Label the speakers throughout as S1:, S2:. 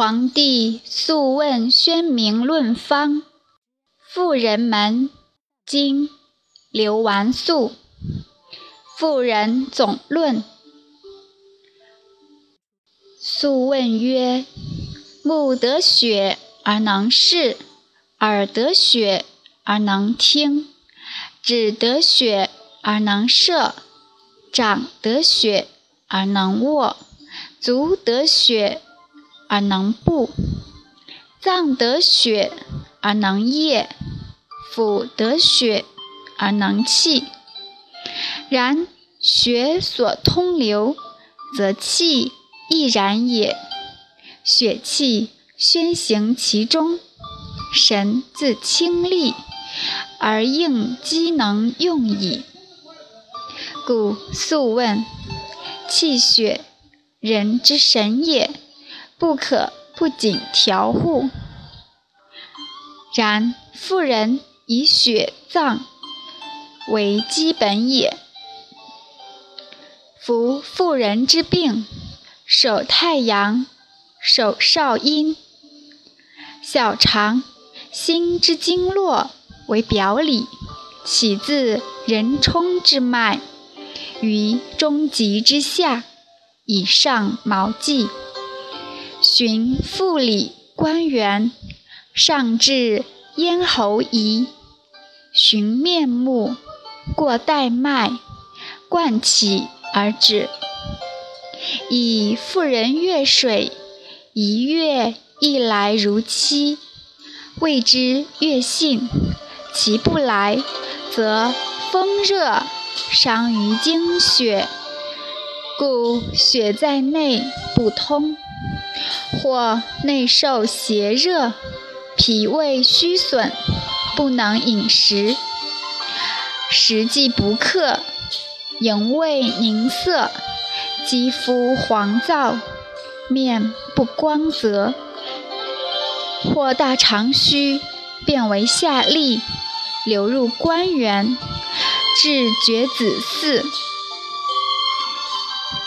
S1: 皇帝素问宣明论方，妇人门，经刘完素。妇人总论。素问曰：目得血而能视，耳得血而能听，指得血而能射，掌得血而能握，足得血。而能步，脏得血而能液，腑得血而能气。然血所通流，则气亦然也。血气宣行其中，神自清利，而应机能用矣。故素问：气血，人之神也。不可不谨调护。然妇人以血脏为基本也。夫妇人之病，守太阳，守少阴，小肠、心之经络为表里，起自人冲之脉，于中极之下，以上毛际。循腹里关元，上至咽喉仪，循面目，过带脉，贯起而止。以妇人月水，一月一来如期，谓之月信。其不来，则风热伤于经血，故血在内不通。或内受邪热，脾胃虚损，不能饮食，食既不克，营卫凝涩，肌肤黄燥，面不光泽；或大肠虚，变为下痢，流入关元，至绝子嗣，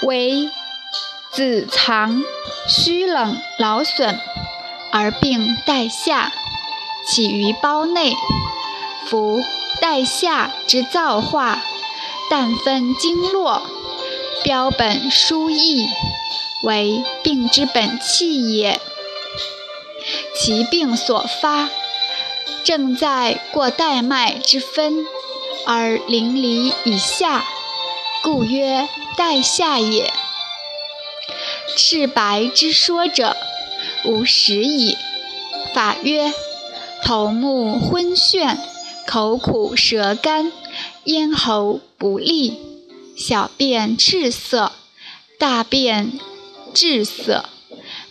S1: 为子藏。虚冷劳损，而病带下，起于胞内。服带下之造化，但分经络，标本疏易，为病之本气也。其病所发，正在过带脉之分，而淋漓以下，故曰带下也。赤白之说者，无实矣。法曰：头目昏眩，口苦舌干，咽喉不利，小便赤色，大便滞色，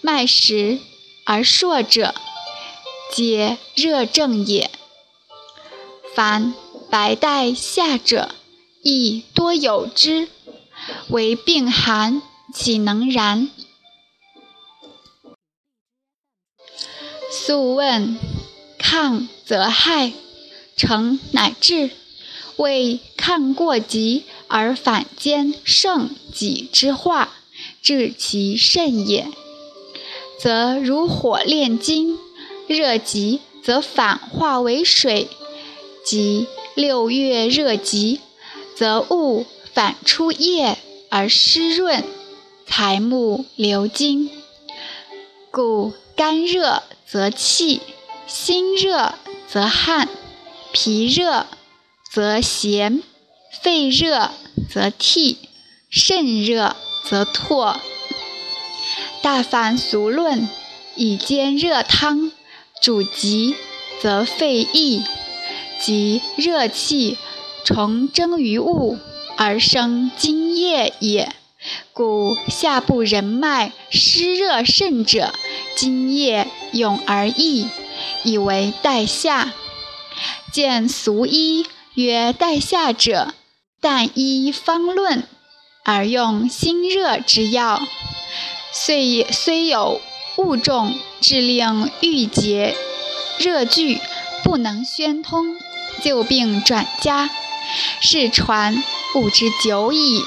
S1: 脉实而数者，皆热症也。凡白带下者，亦多有之，为病寒。岂能然？素问：亢则害，成乃治。为亢过急而反兼胜己之化，治其肾也。则如火炼金，热极则反化为水；即六月热极，则物反出液而湿润。财木流金，故肝热则气，心热则汗，脾热则涎，肺热则涕，肾热则唾。大凡俗论，以煎热汤煮急，则肺溢，即热气从蒸于物而生津液也。故下部人脉湿热甚者，津液涌而溢，以为带下。见俗医曰带下者，但医方论而用心热之药，虽虽有物重，致令郁结热聚，不能宣通，旧病转加，是传物之久矣。